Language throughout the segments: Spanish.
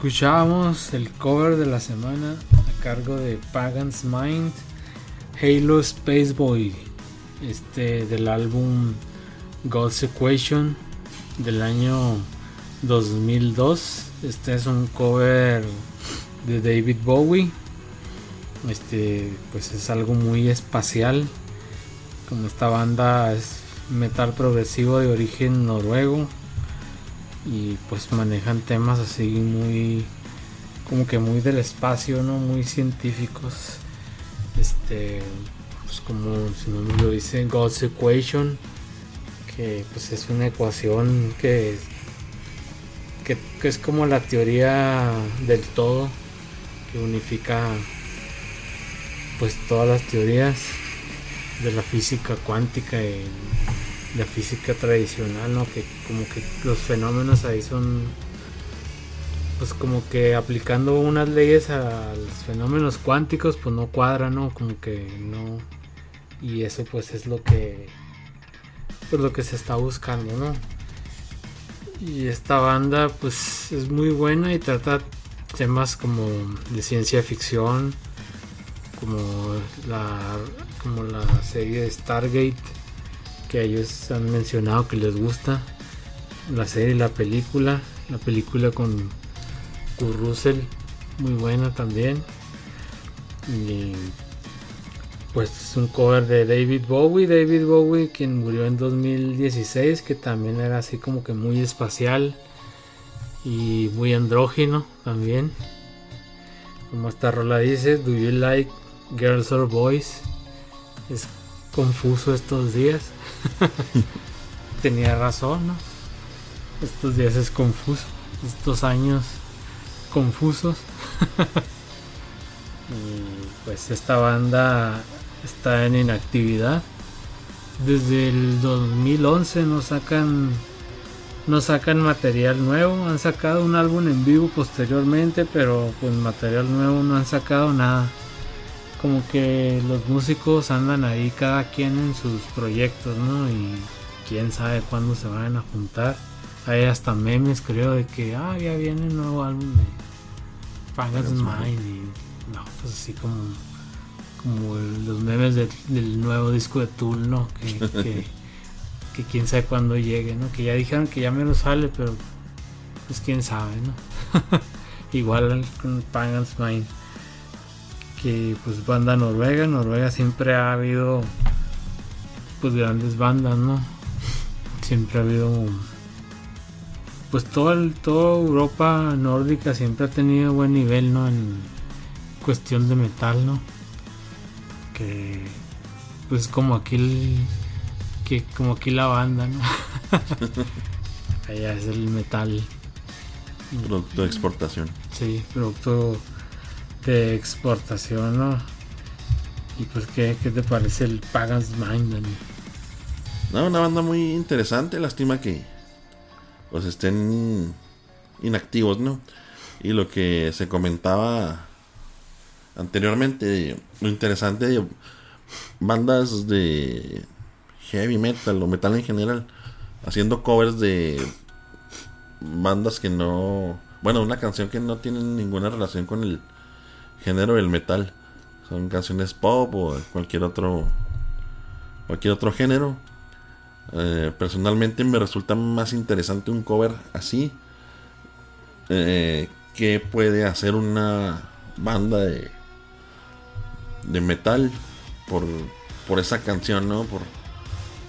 Escuchábamos el cover de la semana a cargo de Pagan's Mind, Halo Space Boy, este del álbum God's Equation del año 2002. Este es un cover de David Bowie. Este, pues es algo muy espacial. Como esta banda es metal progresivo de origen noruego y pues manejan temas así muy como que muy del espacio, ¿no? Muy científicos. Este, pues como si no me lo dice God's Equation, que pues es una ecuación que, que, que es como la teoría del todo, que unifica pues todas las teorías de la física cuántica y la física tradicional, ¿no? Que como que los fenómenos ahí son pues como que aplicando unas leyes a los fenómenos cuánticos pues no cuadran, ¿no? Como que no y eso pues es lo que pues lo que se está buscando, ¿no? Y esta banda pues es muy buena y trata temas como de ciencia ficción, como la como la serie de Stargate que ellos han mencionado que les gusta la serie la película la película con Kurt Russell muy buena también. Y pues es un cover de David Bowie David Bowie quien murió en 2016 que también era así como que muy espacial y muy andrógino también. Como esta rola dice do you like girls or boys es confuso estos días Tenía razón, ¿no? Estos días es confuso. Estos años confusos. y pues esta banda está en inactividad. Desde el 2011 no sacan no sacan material nuevo, han sacado un álbum en vivo posteriormente, pero pues material nuevo no han sacado nada como que los músicos andan ahí cada quien en sus proyectos, ¿no? Y quién sabe cuándo se van a juntar. Hay hasta memes, creo, de que, ah, ya viene un nuevo álbum de Fangas Mind. Y no, pues así como, como los memes del nuevo disco de Tool, ¿no? Que, que, quién sabe cuándo llegue, ¿no? Que ya dijeron que ya menos sale, pero pues quién sabe, ¿no? Igual con Pagans Mind que pues banda noruega, Noruega siempre ha habido pues grandes bandas, ¿no? Siempre ha habido pues todo el, toda Europa nórdica siempre ha tenido buen nivel, ¿no? En cuestión de metal, ¿no? Que pues como aquí el, que como aquí la banda, ¿no? Allá es el metal. Producto de exportación. Sí, producto de exportación, ¿no? Y pues, ¿qué, te parece el Pagan's Mind, No, una banda muy interesante. Lástima que pues estén inactivos, ¿no? Y lo que se comentaba anteriormente, lo interesante de bandas de heavy metal o metal en general, haciendo covers de bandas que no. Bueno, una canción que no tiene ninguna relación con el género del metal. Son canciones pop o cualquier otro cualquier otro género. Eh, personalmente me resulta más interesante un cover así eh, que puede hacer una banda de de metal por por esa canción, ¿no? Por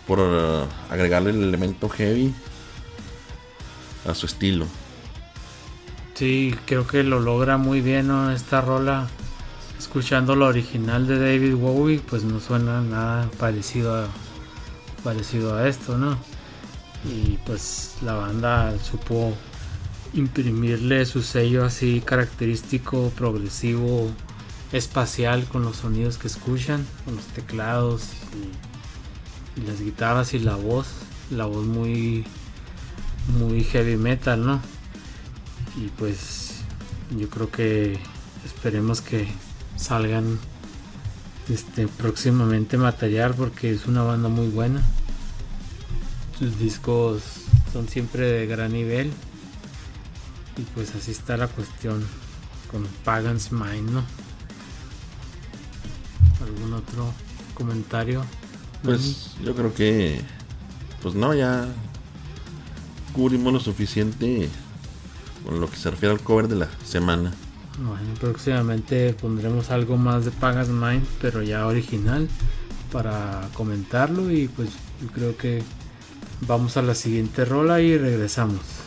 por uh, agregarle el elemento heavy a su estilo. Sí, creo que lo logra muy bien ¿no? esta rola. Escuchando la original de David Bowie, pues no suena nada parecido a, parecido a esto, ¿no? Y pues la banda supo imprimirle su sello así característico, progresivo, espacial con los sonidos que escuchan, con los teclados y, y las guitarras y la voz, la voz muy muy heavy metal, ¿no? Y pues yo creo que esperemos que salgan este próximamente material porque es una banda muy buena sus discos son siempre de gran nivel Y pues así está la cuestión con Pagan's Mind, ¿no? ¿Algún otro comentario? Pues yo creo que, pues no, ya cubrimos lo suficiente con lo que se refiere al cover de la semana. Próximamente pondremos algo más de Pagas Mind, pero ya original, para comentarlo. Y pues yo creo que vamos a la siguiente rola y regresamos.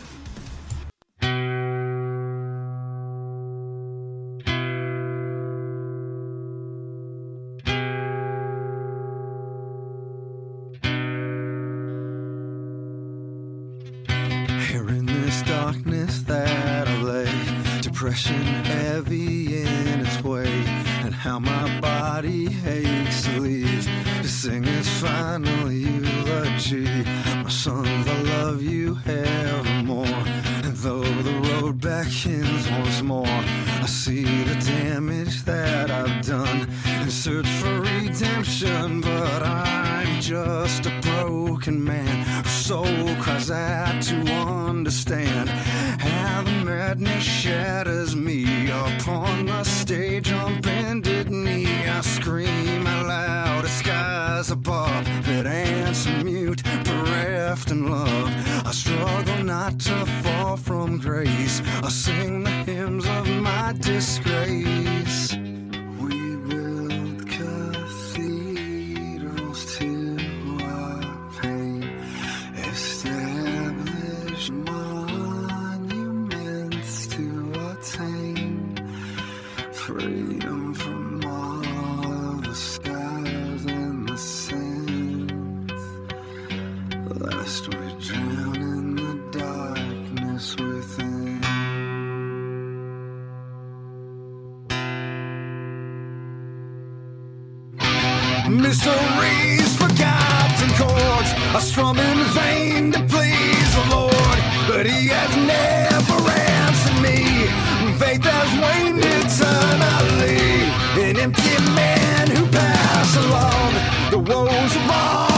sadness shatters me upon the stage on bended knee. I scream aloud The skies above that answer mute, bereft in love. I struggle not to fall from grace. I sing the hymns of my disgrace. mysteries, forgotten chords I strum in vain to please the Lord. But He has never answered me. Faith has waned eternally. An empty man who passed along the woes of all.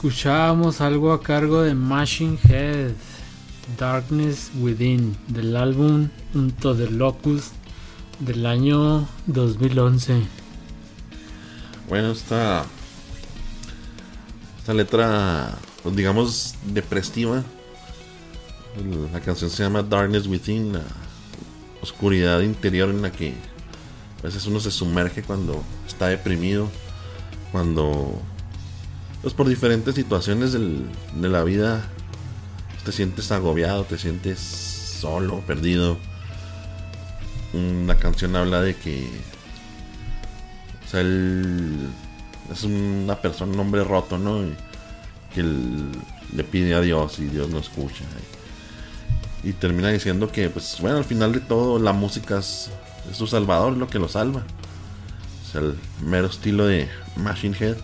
Escuchábamos algo a cargo de Machine Head, Darkness Within, del álbum Unto the Locust del año 2011. Bueno, esta, esta letra, pues, digamos, depresiva. La canción se llama Darkness Within, la oscuridad interior en la que a veces uno se sumerge cuando está deprimido, cuando pues por diferentes situaciones de la vida te sientes agobiado, te sientes solo, perdido. Una canción habla de que o sea, él es una persona, un hombre roto, ¿no? que le pide a Dios y Dios no escucha. Y, termina diciendo que, pues bueno, al final de todo la música es, es su salvador, lo que lo salva. Es el mero estilo de Machine Head.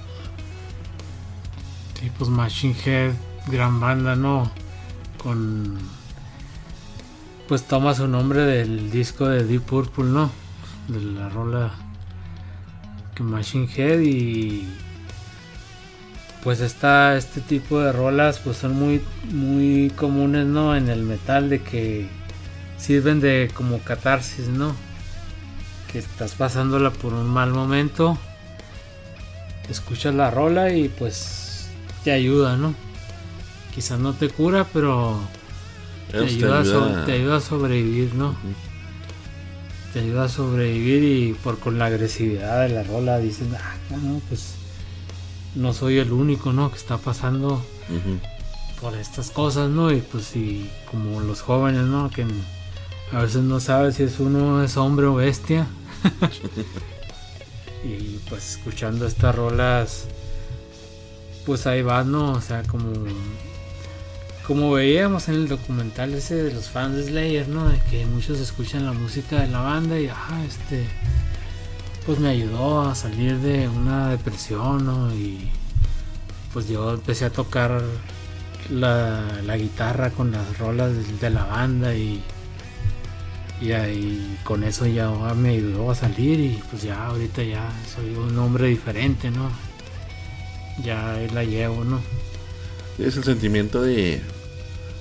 Sí, pues Machine Head, gran banda, ¿no? Con. Pues toma su nombre del disco de Deep Purple, ¿no? De la rola que Machine Head y. Pues está este tipo de rolas, pues son muy, muy comunes, ¿no? En el metal, de que sirven de como catarsis, ¿no? Que estás pasándola por un mal momento, escuchas la rola y pues te ayuda, ¿no? Quizás no te cura, pero te ayuda, a sobrevivir, ¿no? Te ayuda a sobrevivir y por con la agresividad de la rola dicen, ah, no, pues no soy el único, ¿no? Que está pasando por estas cosas, ¿no? Y pues si como los jóvenes, ¿no? Que a veces no sabes si es uno es hombre o bestia. y pues escuchando estas rolas pues ahí va, ¿no? O sea, como como veíamos en el documental ese de los fans de Slayer, ¿no? De que muchos escuchan la música de la banda y, ah, este, pues me ayudó a salir de una depresión, ¿no? Y pues yo empecé a tocar la, guitarra con las rolas de, la banda y, y ahí con eso ya me ayudó a salir y pues ya ahorita ya soy un hombre diferente, ¿no? Ya la llevo, ¿no? Es el sentimiento de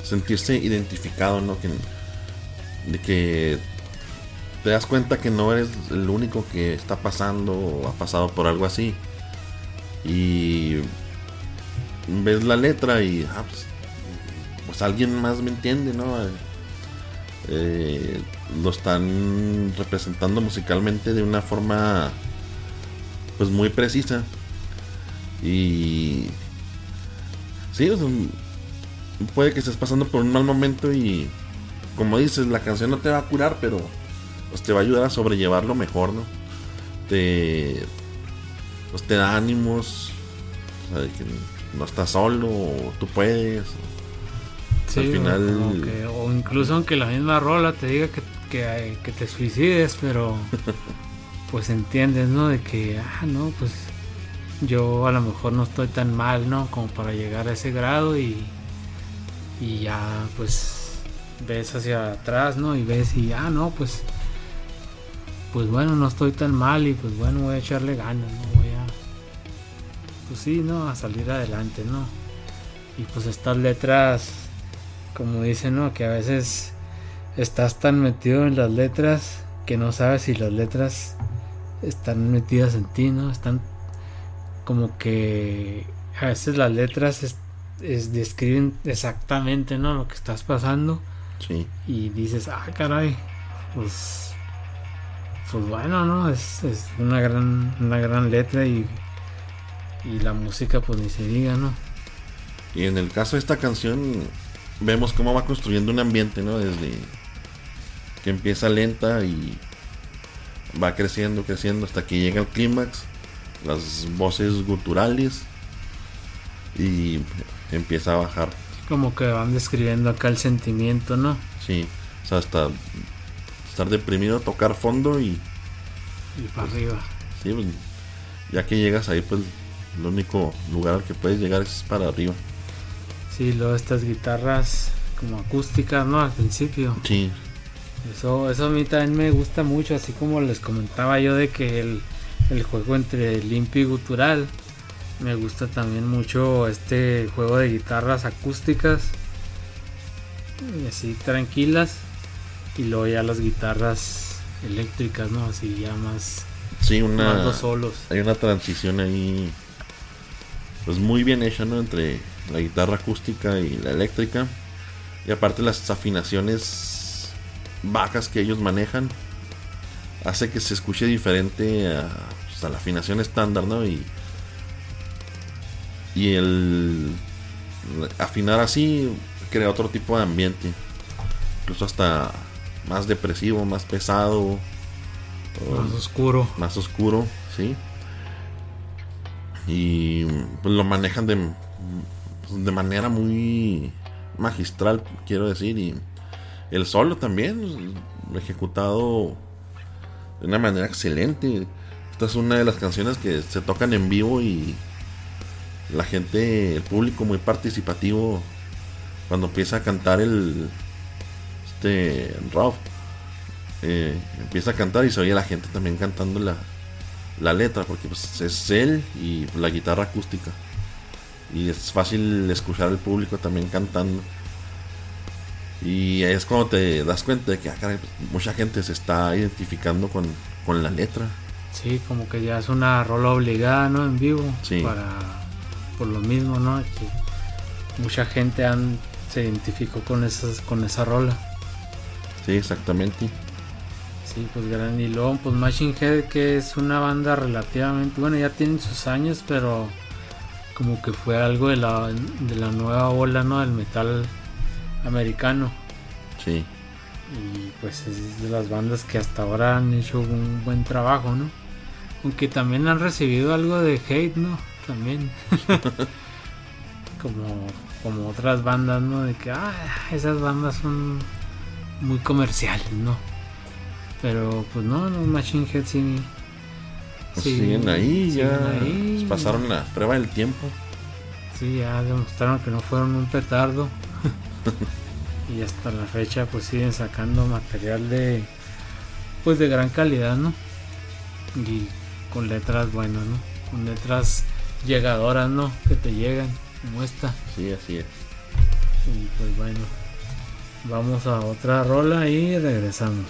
sentirse identificado, ¿no? Que, de que te das cuenta que no eres el único que está pasando o ha pasado por algo así. Y ves la letra y ah, pues, pues, alguien más me entiende, ¿no? Eh, lo están representando musicalmente de una forma pues muy precisa y. Sí, puede que estés pasando por un mal momento y. Como dices, la canción no te va a curar, pero. Pues te va a ayudar a sobrellevarlo mejor, ¿no? Te. Pues te da ánimos. O sea, que no estás solo, o tú puedes. Sí, al final. O, incluso aunque la misma rola te diga que, que, que te suicides, pero. pues entiendes, ¿no? De que, ah, no, pues yo a lo mejor no estoy tan mal, ¿no? Como para llegar a ese grado y, y ya pues ves hacia atrás, ¿no? Y ves y, ah, no, pues, pues bueno, no estoy tan mal y pues bueno, voy a echarle ganas, ¿no? Voy a, pues sí, ¿no? A salir adelante, ¿no? Y pues estas letras, como dicen, ¿no? Que a veces estás tan metido en las letras que no sabes si las letras están metidas en ti, ¿no? Están como que a veces las letras es, describen exactamente ¿no? lo que estás pasando. Sí. Y dices, ah, caray, pues, pues bueno, ¿no? Es, es una, gran, una gran letra y, y la música pues ni se diga, ¿no? Y en el caso de esta canción vemos cómo va construyendo un ambiente, ¿no? Desde que empieza lenta y va creciendo, creciendo hasta que llega al clímax las voces guturales y empieza a bajar. Como que van describiendo acá el sentimiento, ¿no? Sí, o sea, hasta estar deprimido, tocar fondo y... Y para arriba. Sí, pues, ya que llegas ahí, pues el único lugar al que puedes llegar es para arriba. Sí, luego estas guitarras como acústicas, ¿no? Al principio. Sí. Eso, eso a mí también me gusta mucho, así como les comentaba yo de que el, el juego entre limpio y gutural Me gusta también mucho este juego de guitarras acústicas. Y así tranquilas. Y luego ya las guitarras eléctricas, ¿no? Así ya más. Sí, una. Más solos. Hay una transición ahí. Pues muy bien hecha, ¿no? Entre la guitarra acústica y la eléctrica. Y aparte las afinaciones bajas que ellos manejan. Hace que se escuche diferente a, pues, a la afinación estándar, ¿no? Y. Y el. Afinar así crea otro tipo de ambiente. Incluso hasta más depresivo, más pesado. Más oscuro. Más oscuro, sí. Y pues lo manejan de, pues, de manera muy magistral, quiero decir. Y el solo también, ejecutado de una manera excelente. Esta es una de las canciones que se tocan en vivo y la gente, el público muy participativo cuando empieza a cantar el este eh, empieza a cantar y se oye la gente también cantando la, la letra porque pues, es él y la guitarra acústica. Y es fácil escuchar al público también cantando. Y es cuando te das cuenta de que ah, pues, mucha gente se está identificando con, con, la letra sí como que ya es una rola obligada no en vivo sí. para por lo mismo no que mucha gente han se identificó con esas con esa rola sí exactamente Sí, pues gran y luego pues Machine Head que es una banda relativamente, bueno ya tienen sus años pero como que fue algo de la, de la nueva ola ¿no? del metal americano. Sí. Y pues es de las bandas que hasta ahora han hecho un buen trabajo, ¿no? Aunque también han recibido algo de hate, ¿no? También. como, como otras bandas, ¿no? De que ah, esas bandas son muy comerciales, ¿no? Pero pues no, los Machine Head sí. Pues sí siguen ahí, siguen ya ahí. pasaron la prueba del tiempo. Sí, ya demostraron que no fueron un petardo. y hasta la fecha pues siguen sacando material de pues de gran calidad, ¿no? Y con letras buenas, ¿no? Con letras llegadoras, ¿no? Que te llegan, como esta. Sí, así es. Y pues bueno, vamos a otra rola y regresamos.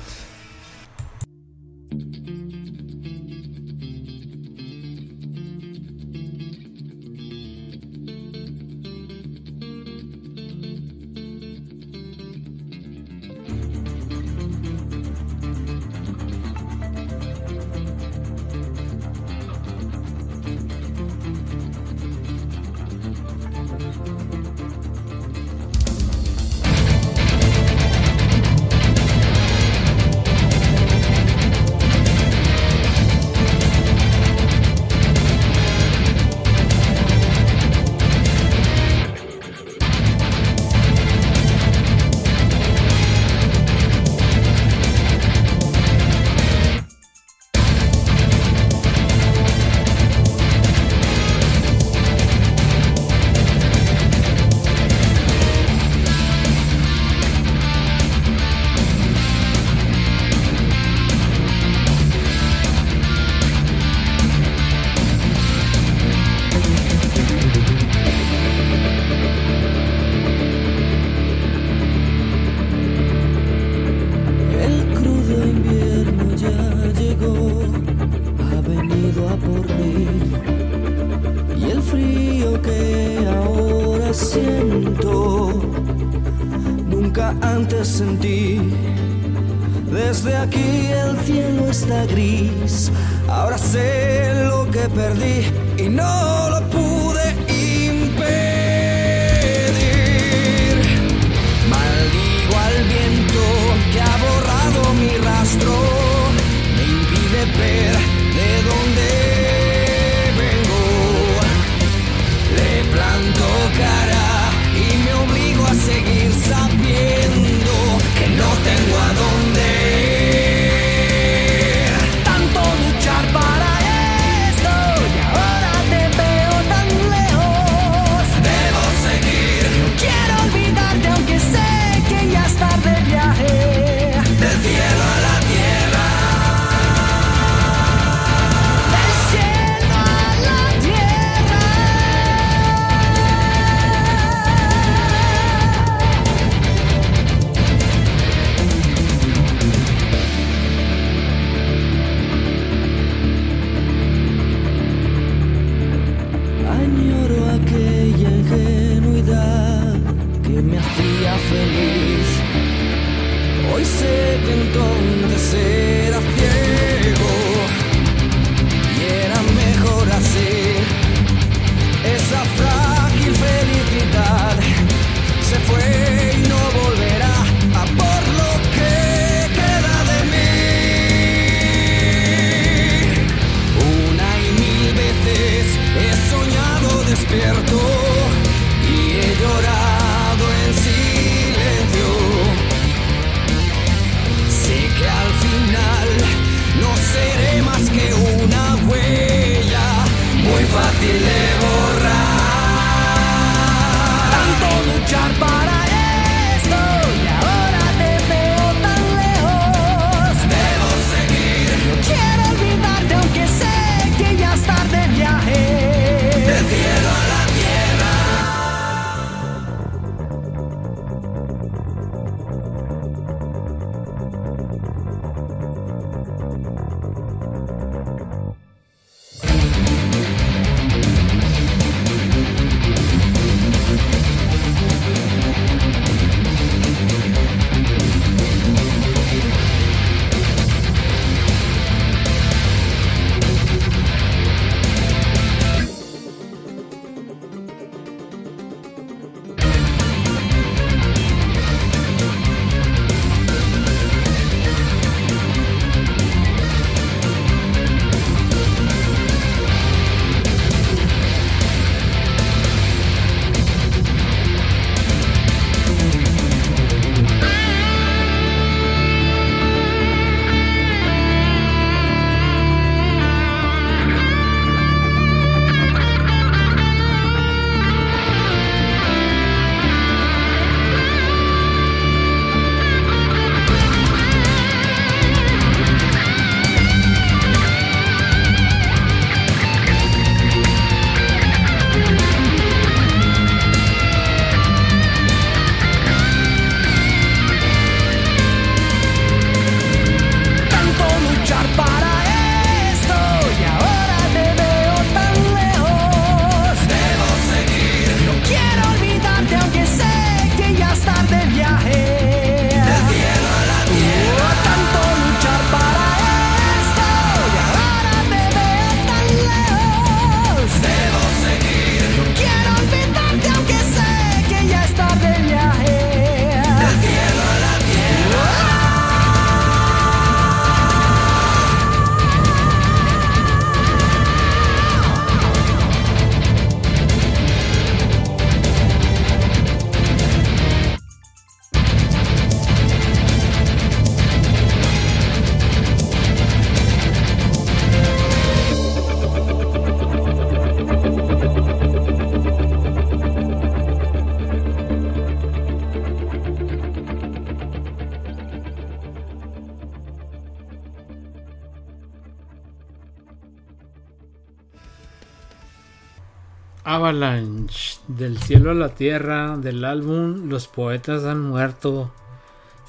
Avalanche, del cielo a la tierra, del álbum Los poetas han muerto,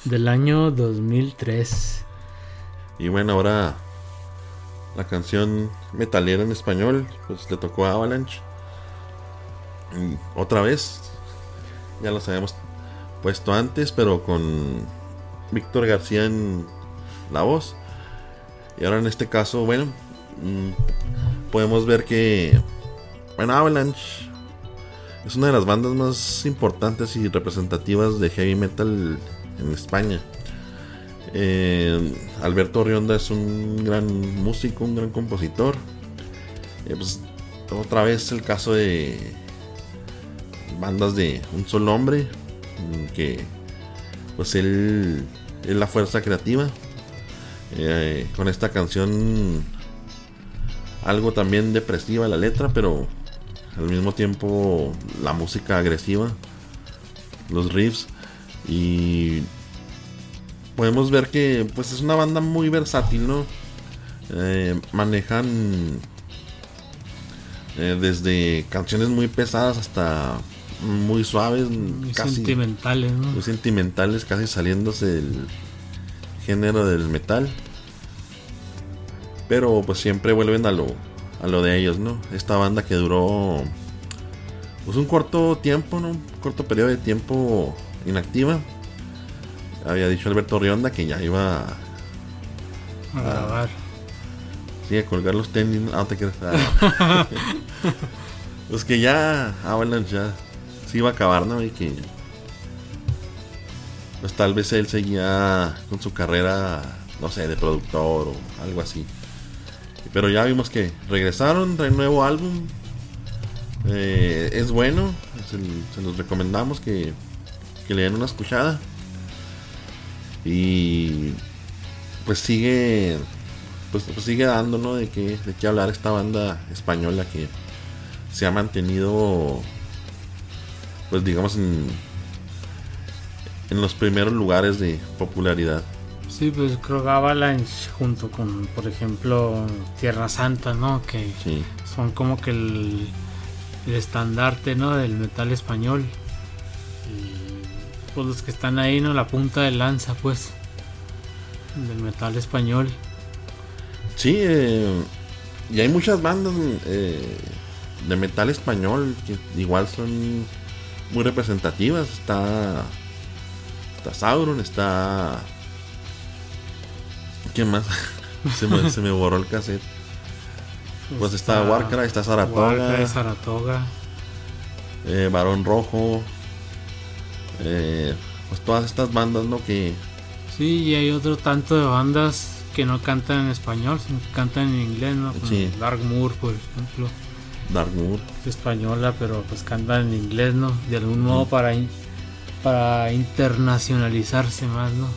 del año 2003. Y bueno, ahora la canción metalera en español, pues le tocó a Avalanche. Otra vez, ya los habíamos puesto antes, pero con Víctor García en la voz. Y ahora en este caso, bueno, mm, podemos ver que, bueno, Avalanche es una de las bandas más importantes y representativas de heavy metal en España. Eh, Alberto Rionda es un gran músico, un gran compositor. Eh, pues, otra vez el caso de bandas de un solo hombre, mm, que pues él es la fuerza creativa. Eh, con esta canción algo también depresiva la letra, pero al mismo tiempo la música agresiva, los riffs y podemos ver que pues es una banda muy versátil, ¿no? Eh, manejan eh, desde canciones muy pesadas hasta muy suaves, Muy casi sentimentales, ¿no? muy sentimentales, casi saliéndose del género del metal. Pero pues siempre vuelven a lo, a lo de ellos, ¿no? Esta banda que duró pues un corto tiempo, ¿no? Un corto periodo de tiempo inactiva. había dicho Alberto Rionda que ya iba a, A grabar. sí, a colgar los tenis. Ah, te. Ah. pues que ya Avalanche ya se iba a acabar, ¿no? Y que pues tal vez él seguía con su carrera, no sé, de productor o algo así. Pero ya vimos que regresaron, traen nuevo álbum. Eh, es bueno, se, los recomendamos que, que le den una escuchada. Y pues sigue pues, pues sigue dando ¿no? de qué de qué hablar esta banda española que se ha mantenido pues digamos en en los primeros lugares de popularidad Sí, pues creo que Avalanche junto con, por ejemplo, Tierra Santa, ¿no? Que sí son como que el, el estandarte, ¿no? Del metal español. Y pues los que están ahí, ¿no? La punta de lanza, pues, del metal español. Sí, eh, y hay muchas bandas eh, de metal español que igual son muy representativas. Está, está Sauron, está... ¿Quién más? se, me, se me borró el cassette. Pues está Warcry, está Saratoga. Warcry, Saratoga. eh, Barón Rojo. eh, pues todas estas bandas, ¿no? Que Sí, y hay otro tanto de bandas que no cantan en español, sino que cantan en inglés, ¿no? Sí. Dark Moor, por ejemplo. Darkmoor. es española, pero pues cantan en inglés, ¿no? De algún modo para, in- para internacionalizarse más, ¿no?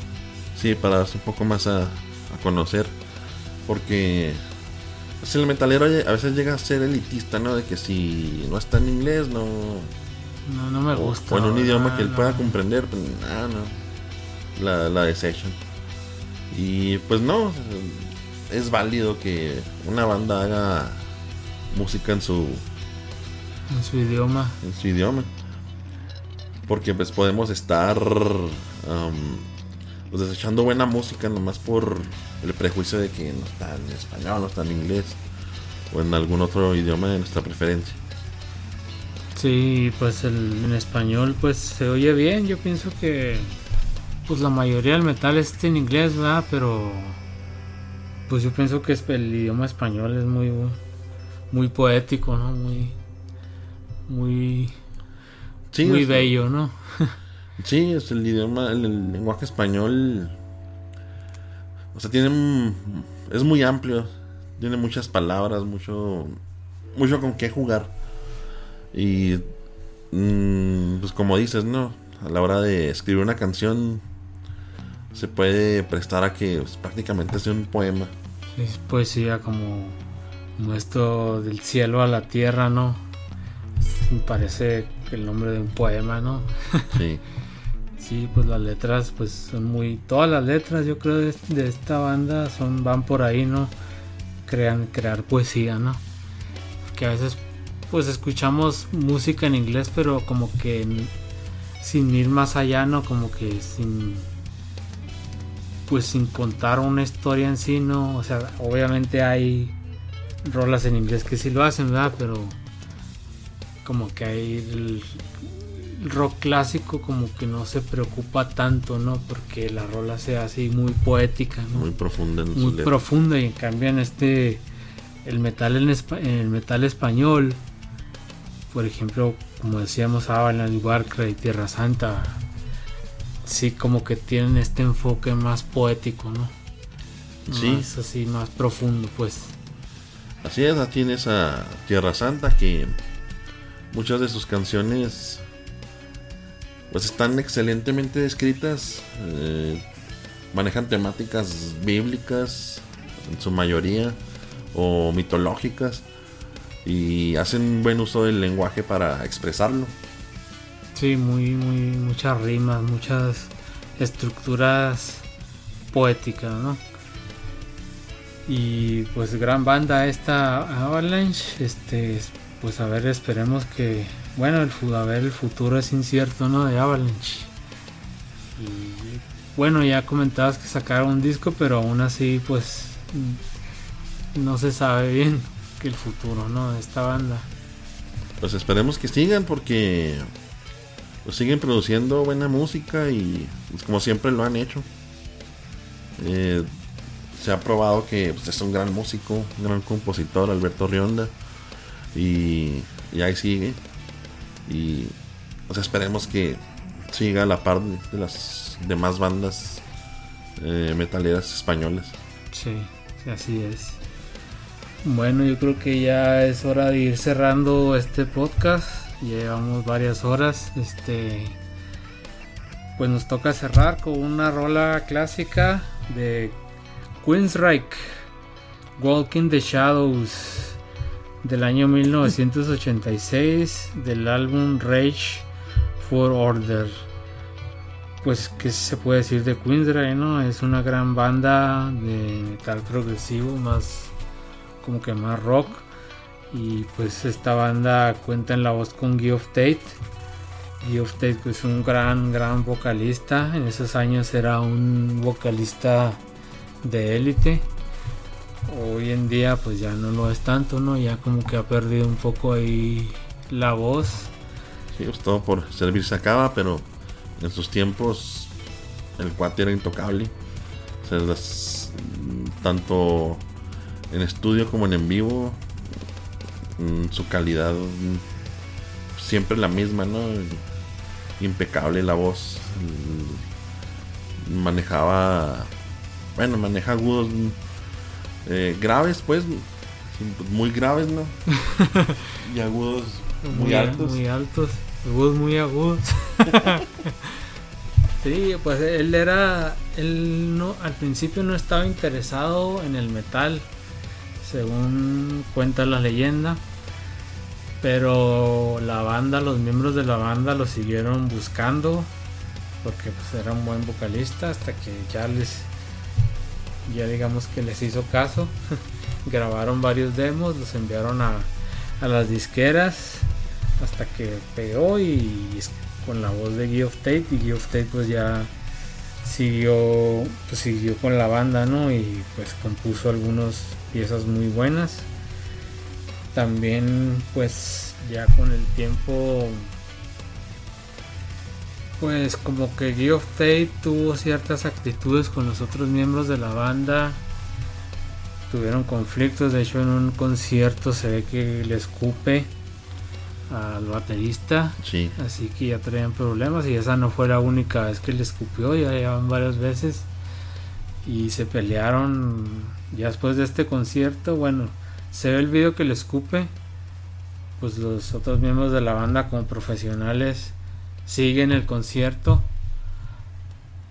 Sí, para darse un poco más a, a conocer. Porque pues, el metalero a veces llega a ser elitista, ¿no? De que si no está en inglés, no. No, no me gusta. o en un idioma que él pueda comprender, pues nada, no. La, la desechan. Y pues no, es válido que una banda haga música en su, En su idioma. en su idioma. Porque pues podemos estar um, pues, desechando buena música nomás por el prejuicio de que no está en español, no está en inglés o en algún otro idioma de nuestra preferencia. Sí, pues el, en español pues se oye bien. Yo pienso que pues la mayoría del metal es en inglés, ¿verdad? Pero pues yo pienso que el idioma español es muy muy poético, ¿no? Muy muy Sí, muy bello, ¿no? Sí, es el idioma, el, el lenguaje español. O sea, tiene. Es muy amplio. Tiene muchas palabras, mucho. Mucho con qué jugar. Y. mm, pues como dices, ¿no? A la hora de escribir una canción. Se puede prestar a que pues, prácticamente sea un poema. Es poesía como, como esto del cielo a la tierra, ¿no? Parece el nombre de un poema, ¿no? Sí. Sí, pues las letras, pues son muy. Todas las letras, yo creo, de, de esta banda son van por ahí, ¿no? Crean, crear poesía, ¿no? Porque a veces, pues escuchamos música en inglés, pero como que sin ir más allá, ¿no? Como que sin. Pues sin contar una historia en sí, ¿no? O sea, obviamente hay rolas en inglés que sí lo hacen, ¿verdad? Pero. Como que hay rock clásico como que no se preocupa tanto, ¿no? Porque la rola sea así muy poética, ¿no? Muy profunda en Muy profunda y en cambio en este el metal en, el metal español, por ejemplo, como decíamos Avalanche, Warcry, Tierra Santa, sí como que tienen este enfoque más poético, ¿no? Sí. Más así, más profundo, pues. Así es, aquí tienes a Tierra Santa que muchas de sus canciones pues están excelentemente escritas, eh, manejan temáticas bíblicas en su mayoría o mitológicas y hacen buen uso del lenguaje para expresarlo. Sí, muy, muy, muchas rimas, muchas estructuras poéticas, ¿no? Y pues gran banda esta Avalanche, este, pues a ver, esperemos que, bueno, el, a ver, el futuro es incierto, ¿no? De Avalanche. Y bueno, ya comentabas que sacaron un disco, pero aún así, pues, mm, no se sabe bien que el futuro, ¿no? De esta banda. Pues esperemos que sigan porque pues siguen produciendo buena música y pues, como siempre lo han hecho. Eh, se ha probado que pues, es un gran músico, un gran compositor, Alberto Rionda. Y, y ahí sigue. Y pues, esperemos que siga a la par de, las demás bandas eh, metaleras españolas. Sí, así es. Bueno, yo creo que ya es hora de ir cerrando este podcast. Llevamos varias horas. Este pues nos toca cerrar con una rola clásica de Queensryche Walking the Shadows del año 1986 del álbum Rage for Order. Pues que se puede decir de Queensryche, ¿no? Es una gran banda de metal progresivo, más como que más rock. Y pues esta banda cuenta en la voz con Geoff Tate. Geoff Tate es pues, un gran, gran vocalista. En esos años era un vocalista de élite. Hoy en día pues ya no lo es tanto, ¿no? Ya como que ha perdido un poco ahí la voz. Sí, pues todo por servir se acaba, pero en sus tiempos el cuate era intocable. tanto en estudio como en en vivo, mm, su calidad mm, siempre la misma, ¿no? Impecable la voz. Mm, manejaba bueno, maneja agudos eh, graves, pues, muy graves, ¿no? y agudos muy, altos. Muy altos, agudos muy agudos. sí, pues él era, él no, al principio no estaba interesado en el metal, según cuenta la leyenda. Pero la banda, los miembros de la banda lo siguieron buscando porque pues era un buen vocalista hasta que ya les ya digamos que les hizo caso. Grabaron varios demos, los enviaron a, las disqueras hasta que pegó y con la voz de Geoff Tate y Geoff Tate pues ya siguió pues siguió con la banda no y pues compuso algunas piezas muy buenas también pues ya con el tiempo pues como que Geoff Tate tuvo ciertas actitudes con los otros miembros de la banda. Tuvieron conflictos, de hecho en un concierto se ve que le escupe al baterista. Sí. Así que ya traían problemas y esa no fue la única vez que le escupió, ya llevan varias veces. Y se pelearon ya después de este concierto. Bueno, se ve el video que le escupe. Pues los otros miembros de la banda como profesionales en el concierto.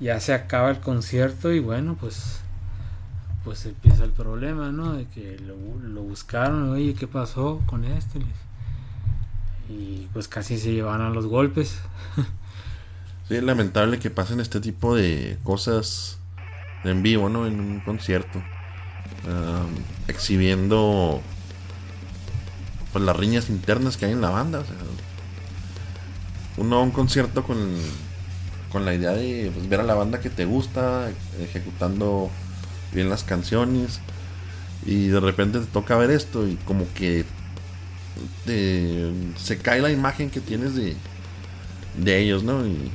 Ya se acaba el concierto y bueno, pues pues empieza el problema, ¿no? De que lo, buscaron, oye, ¿qué pasó con este? Y pues casi se llevan a los golpes. sí, es lamentable que pasen este tipo de cosas en vivo, ¿no? En un concierto. exhibiendo pues las riñas internas que hay en la banda. O sea, uno a un concierto con, con la idea de pues, ver a la banda que te gusta, ejecutando bien las canciones. Y de repente te toca ver esto y como que se cae la imagen que tienes de, de ellos, ¿no? Y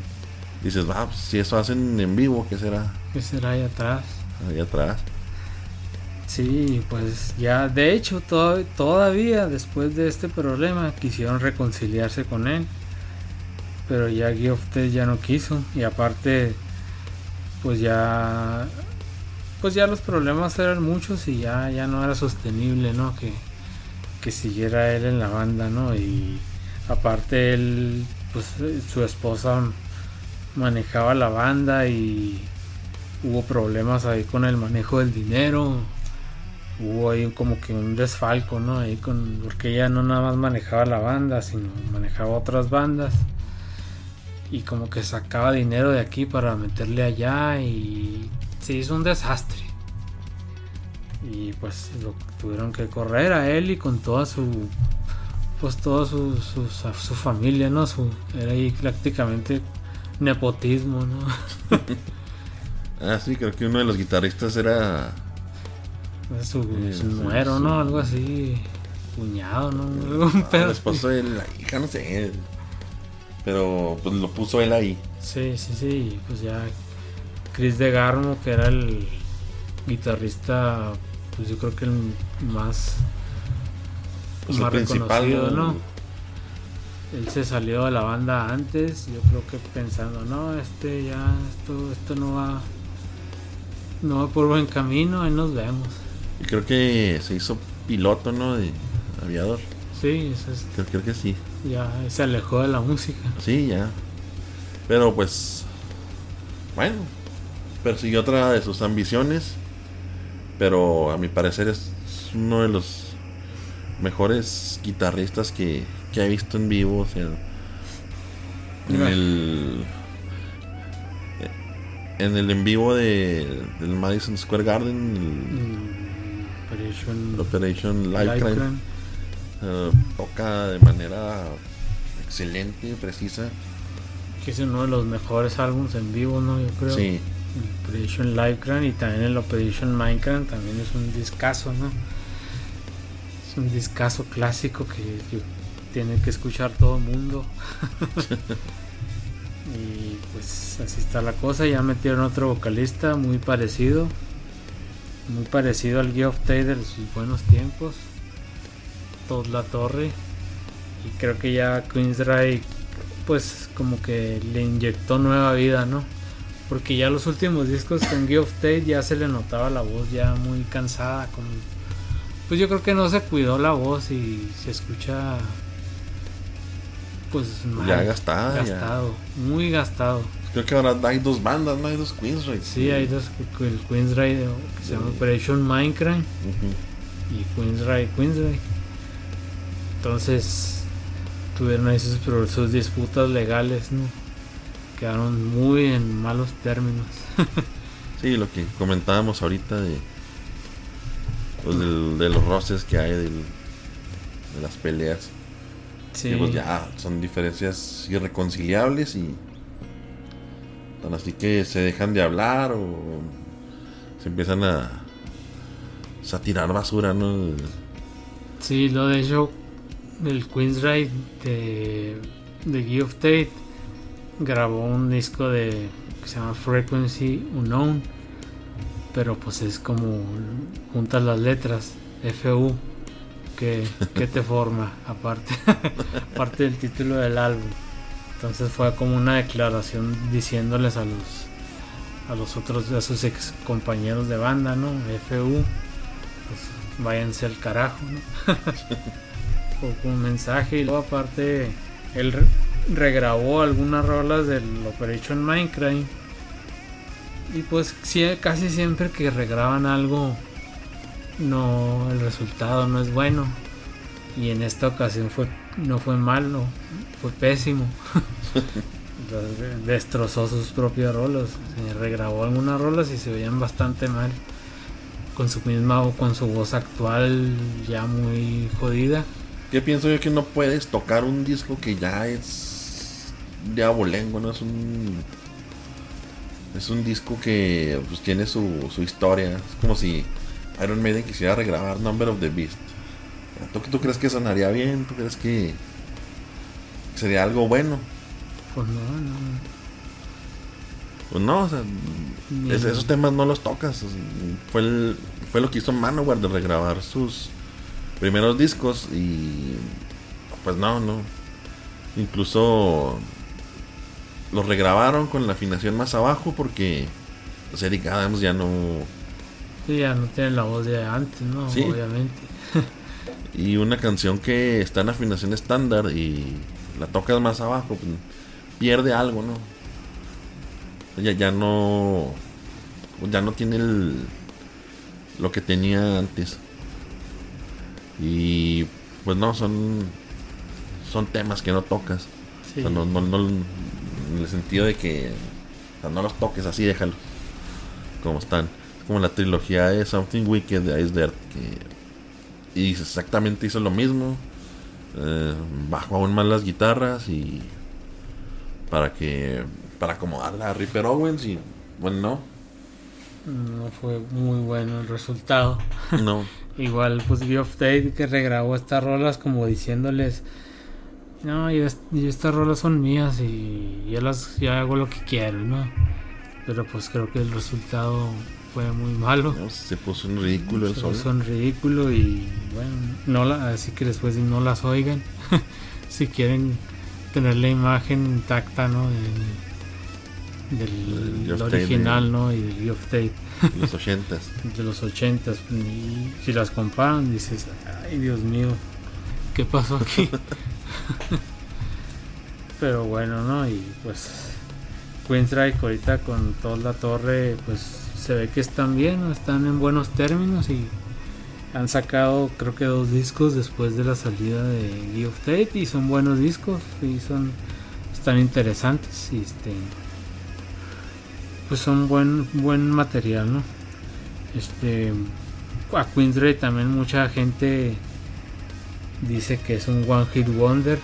dices, va, pues, si eso hacen en vivo, ¿qué será? ¿Qué será ahí atrás? Ahí atrás. Sí, pues ya, de hecho, todavía después de este problema quisieron reconciliarse con él pero ya Geoff ya no quiso. Y aparte pues ya pues ya los problemas eran muchos y ya ya no era sostenible no que, que siguiera él en la banda no y aparte él pues su esposa manejaba la banda y hubo problemas ahí con el manejo del dinero. Hubo ahí como que un desfalco no ahí con porque ella no nada más manejaba la banda sino manejaba otras bandas y como que sacaba dinero de aquí para meterle allá y se hizo un desastre. Y pues lo tuvieron que correr a él y con toda su pues toda su, su, su familia, ¿no? Su, era ahí prácticamente nepotismo, ¿no? ah, sí, creo que uno de los guitarristas era su, su nuero, ¿no? Algo así, cuñado, ¿no? Un ah, El esposo de la hija, no sé. Pero pues lo puso él ahí. Sí, sí, sí. Pues ya Chris de Garmo, que era el guitarrista, pues yo creo que el más, Pues el más reconocido, ¿no? Él se salió de la banda antes, yo creo que pensando, no, este ya, esto, esto no va, no va por buen camino, ahí nos vemos. Y creo que se hizo piloto, ¿no? De aviador. Sí, eso es- Creo, creo que sí. Ya se alejó de la música. Sí, ya. Pero pues. Bueno. Persiguió otra de sus ambiciones. Pero a mi parecer es uno de los mejores guitarristas que, que he visto en vivo. O sea. En el. En el en vivo de, del Madison Square Garden, Mm, Operation el Operation Live Live Crime, Crime. Eh, toca de manera excelente, precisa. que es uno de los mejores álbumes en vivo, ¿no? Yo creo. Sí, El Operation Livecran y también el Operation Minecraft también es un discazo, ¿no? Es un discazo clásico que, que tiene que escuchar todo el mundo. y pues así está la cosa. Ya metieron otro vocalista muy parecido. Muy parecido al Geoff Tate de sus buenos tiempos. Todd La Torre. Y creo que ya Queensryche pues como que le inyectó nueva vida, ¿no? Porque ya los últimos discos con Geoff Tate ya se le notaba la voz ya muy cansada. Con... Pues yo creo que no se cuidó la voz y se escucha pues mal, ya gastada. ya. gastado, muy gastado. Creo que ahora hay dos bandas, no hay dos Queens, right? Sí, hay dos, el Queensryche que se llama Operation Minecraft Ujú. y Queensryche, Queensryche. Entonces tuvieron ahí sus, disputas legales, ¿no? Quedaron muy en malos términos. Sí, lo que comentábamos ahorita de, pues, del- de los roces que hay del- de las peleas. Sí, Que, pues ya son diferencias irreconciliables y tan así que se dejan de hablar o se empiezan a, a tirar basura, ¿no? sí, lo de hecho, el Queensryche de, de Geoff Tate grabó un disco de que se llama Frequency Unknown, pero pues es como juntas las letras FU que, que te forma aparte aparte del título del álbum. Entonces fue como una declaración diciéndoles a los a los otros a sus ex compañeros de banda, ¿no? FU pues váyanse al carajo, ¿no? Un mensaje y luego aparte él re- regrabó algunas rolas del Operation Minecraft. Y pues casi siempre que regraban algo no el resultado no es bueno. Y en esta ocasión fue no fue malo fue pésimo. Destrozó sus propias rolas Se regrabó algunas rolas y se veían bastante mal. Con su misma con su voz actual ya muy jodida ¿Qué pienso yo que no puedes tocar un disco que ya es de abolengo, no es un es un disco que pues, tiene su, su historia. Es como si Iron Maiden quisiera regrabar Number of the Beast. ¿Tú, tú crees que sonaría bien? ¿Tú crees que sería algo bueno? pues no no Pues no, o sea, es- esos temas no los tocas. Fue, el- fue lo que hizo Manowar de regrabar sus primeros discos y pues no, no. Incluso los regrabaron con la afinación más abajo porque pues, Eric Adams ya no... Sí, ya no tiene la voz de antes, ¿no? Sí. Obviamente. Y una canción que está en afinación estándar y la tocas más abajo, pues, pierde algo, ¿no? Ya, ya no. Ya no tiene el, lo que tenía antes. Y pues no, son. Son temas que no tocas. Sí. O sea, no, no, no- en el sentido de que. o sea, no los toques así, déjalos. Como están. Como la trilogía de Something Wicked de Ice Dirt. Que, y exactamente hizo lo mismo. Eh, bajó aún más las guitarras y. Para que. Para acomodarla a Ripper Owens y. Bueno, no. No fue muy bueno el resultado. No. Igual, pues Geoff Tate que regrabó estas rolas como diciéndoles, no, y, es- y estas rolas son mías y ya las ya hago lo que quiero, ¿no? Pero pues creo que el resultado fue muy malo. No, Se puso en ridículo el sol. Son ridículo y bueno, no la, así que después no las oigan. si quieren tener la imagen intacta, ¿no? Del, original, ¿no? Y del Geoff Tate Los ochentas. de los ochentas. Y si las comparan, dices, ay Dios mío, ¿qué pasó aquí? Pero bueno, ¿no? Y pues Queensryche ahorita con toda la torre, pues se ve que están bien, están en buenos términos y han sacado creo que dos discos después de la salida de Geoff Tate y son buenos discos y son están interesantes y este pues son buen buen material, ¿no? Este a Queensryche también mucha gente dice que es un one hit wonder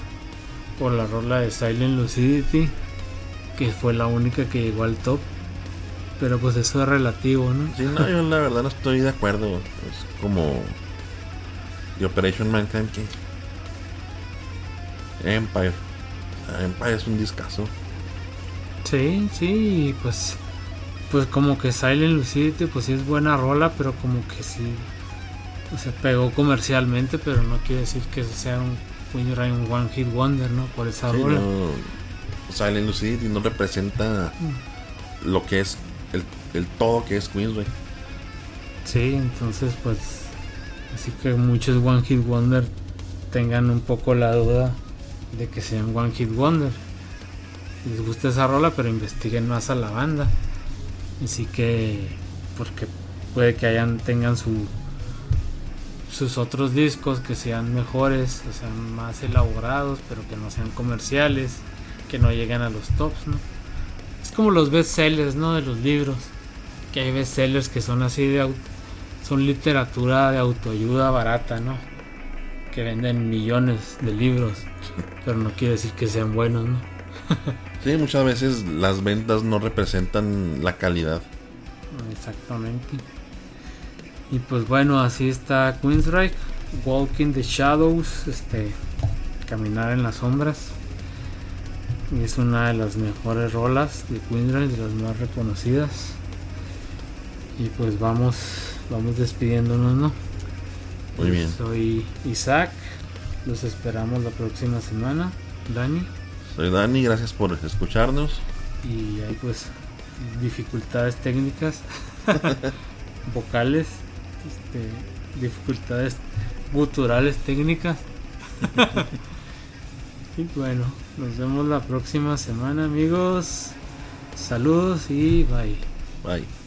por la rola de Silent Lucidity que fue la única que llegó al top pero pues eso es relativo no Sí, no, yo la verdad no estoy de acuerdo. Es como. The Operation Mankind que. Empire. Empire es un discazo. sí sí pues pues como que Silent Lucidity pues sí es buena rola pero como que sí o sea, pegó comercialmente pero no quiere decir que sea un Queensryche un one hit wonder no por esa Sí, rola no, Silent Lucidity no representa lo que es el, el todo que es Queensway. Sí, entonces pues así que muchos One Hit Wonder tengan un poco la duda de que sean One Hit Wonder. Les gusta esa rola, pero investiguen más a la banda. Así que porque puede que hayan tengan su sus otros discos que sean mejores, o sea, más elaborados, pero que no sean comerciales, que no lleguen a los tops, ¿no? Es como los bestsellers, ¿no? De los libros que hay bestsellers que son así de son literatura de autoayuda barata, ¿no? Que venden millones de libros, pero no quiere decir que sean buenos, ¿no? Sí, muchas veces las ventas no representan la calidad. Exactamente. Y pues bueno, así está Queensryche, Walking the Shadows, este, caminar en las sombras. Y es una de las mejores rolas de Queensryche, de las más reconocidas. Y pues vamos, vamos despidiéndonos, ¿no? Muy bien. Soy Isaac, los esperamos la próxima semana, Dani. Soy Dani, gracias por escucharnos. Y hay pues dificultades técnicas, vocales, este, dificultades guturales técnicas. y bueno, nos vemos la próxima semana amigos. Saludos y bye. Bye.